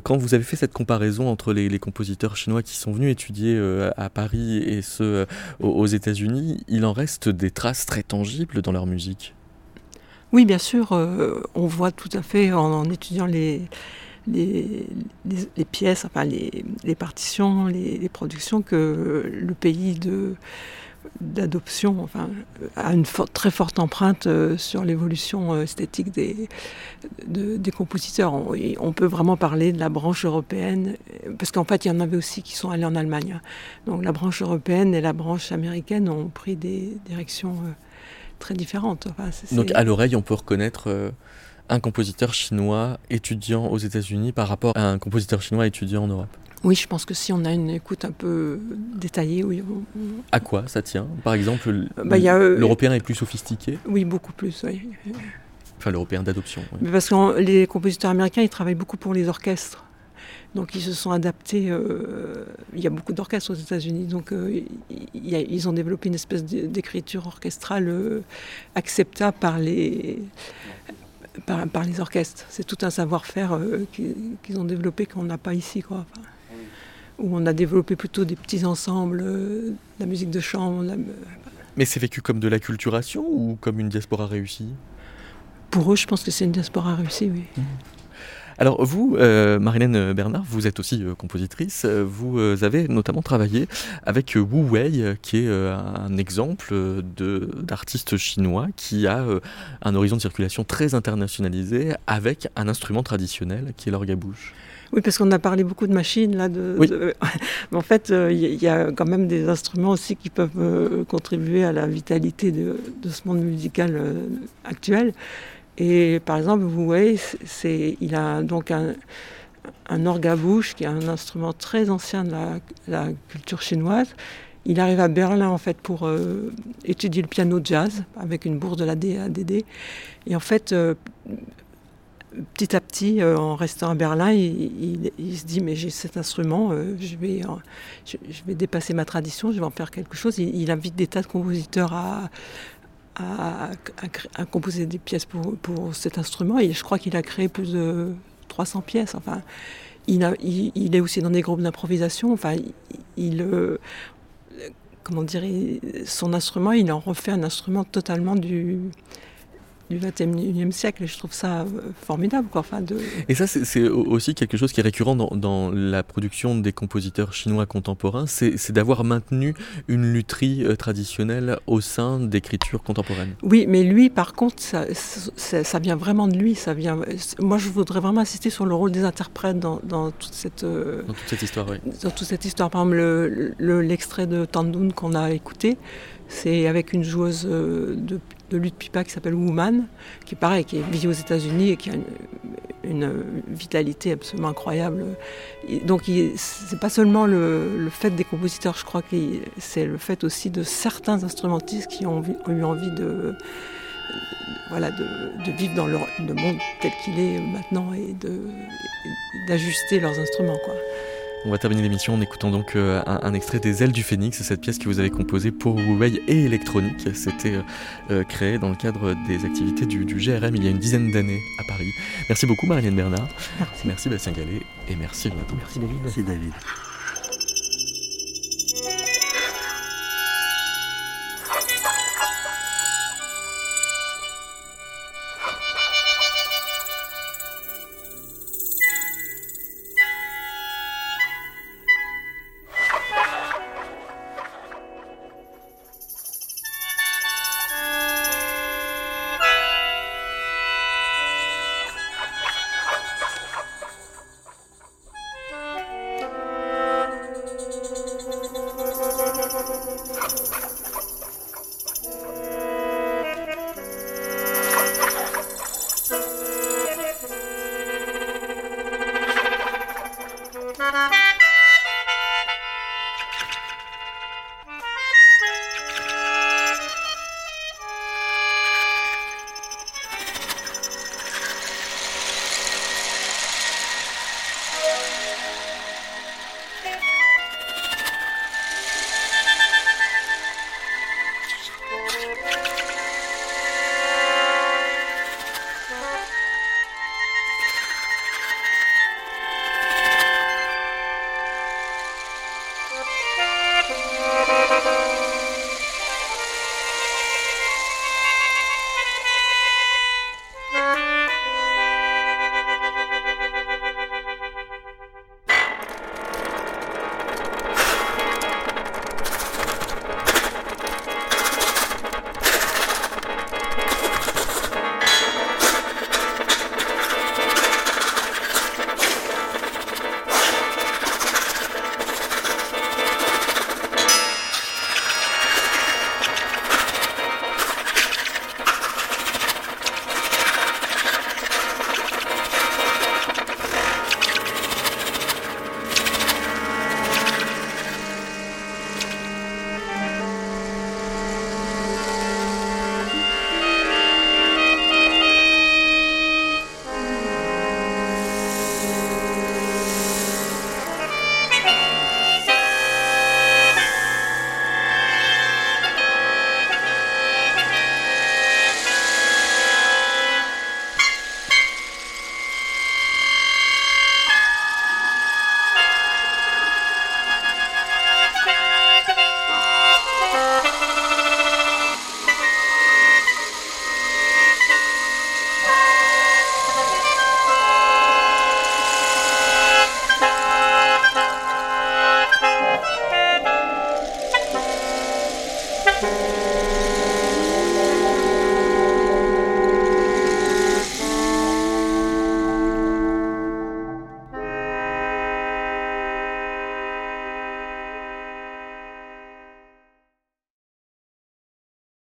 quand vous avez fait cette comparaison entre les, compositeurs chinois qui sont venus étudier à Paris et ceux aux États-Unis, il en reste des traces très tangibles dans leur musique? Oui, bien sûr, on voit tout à fait en étudiant les, les, pièces, enfin les, partitions, les, productions que le pays d'adoption enfin, a une très forte empreinte euh, sur l'évolution euh, esthétique des, des compositeurs. On, on, peut vraiment parler de la branche européenne, parce qu'en fait, il y en avait aussi qui sont allés en Allemagne. Donc la branche européenne et la branche américaine ont pris des directions euh, très différentes. Donc à l'oreille, on peut reconnaître un compositeur chinois étudiant aux États-Unis par rapport à un compositeur chinois étudiant en Europe oui, je pense que si on a une écoute un peu détaillée, oui. À quoi ça tient? Par exemple, bah, euh, l'européen est plus sophistiqué? Oui, beaucoup plus, oui. Enfin, l'européen d'adoption. Parce que les compositeurs américains, ils travaillent beaucoup pour les orchestres. Donc ils se sont adaptés. Euh, il y a beaucoup d'orchestres aux États-Unis, donc euh, ils ont développé une espèce d'écriture orchestrale acceptable par les par, les orchestres. C'est tout un savoir-faire euh, qu'ils ont développé qu'on n'a pas ici. Quoi. où on a développé plutôt des petits ensembles, euh, la musique de chambre. Mais c'est vécu comme de la culturation ou comme une diaspora réussie? Pour eux, je pense que c'est une diaspora réussie, oui. Mmh. Alors vous, euh, Marilène Bernard, vous êtes aussi euh, compositrice. Vous euh, avez notamment travaillé avec Wu Wei, qui est un exemple d'artiste chinois qui a un horizon de circulation très internationalisé avec un instrument traditionnel qui est l'orgabouche. Oui, parce qu'on a parlé beaucoup de machines là. De, Mais en fait, il y, a quand même des instruments aussi qui peuvent contribuer à la vitalité de, de ce monde musical actuel. Et par exemple, vous voyez, c'est, il a donc un, un orgue à bouche, qui est un instrument très ancien de la, culture chinoise. Il arrive à Berlin en fait pour euh, étudier le piano jazz avec une bourse de la DADD. Et en fait, euh, petit à petit, euh, en restant à Berlin, il, se dit mais j'ai cet instrument, je, vais, je, vais dépasser ma tradition, je vais en faire quelque chose. Il invite des tas de compositeurs à, à, composer des pièces pour, pour, cet instrument et je crois qu'il a créé plus de 300 pièces. Enfin, il, il, est aussi dans des groupes d'improvisation. Enfin, il, euh, comment dire, son instrument, il en refait un instrument totalement du, du 21e siècle. Et je trouve ça euh, formidable. Quoi. Enfin, de... Et ça, c'est aussi quelque chose qui est récurrent dans, dans, la production des compositeurs chinois contemporains, c'est d'avoir maintenu une lutherie euh, traditionnelle au sein d'écriture contemporaine. Oui, mais lui, par contre, ça, ça, vient vraiment de lui. Ça vient... Moi, je voudrais vraiment insister sur le rôle des interprètes dans, dans toute cette... Euh, dans toute cette histoire, oui. Dans toute cette histoire. Par exemple, l'extrait de Tandoun qu'on a écouté, c'est avec une joueuse de de lutte pipa qui s'appelle Woman, qui pareil, qui vit aux États-Unis et qui a une, vitalité absolument incroyable. donc c'est pas seulement le, fait des compositeurs, je crois que c'est le fait aussi de certains instrumentistes qui ont, eu envie de, voilà, de, vivre dans le, le monde tel qu'il est maintenant et d'ajuster leurs instruments. Quoi. On va terminer l'émission en écoutant donc euh, un, extrait des Ailes du Phénix, cette pièce que vous avez composée pour Huawei et électronique. C'était euh, euh, créé dans le cadre des activités du, GRM il y a une dizaine d'années à Paris. Merci beaucoup Marilène Bernard. Merci. Merci Bastien Gallet et merci Renato. Merci David. Merci David.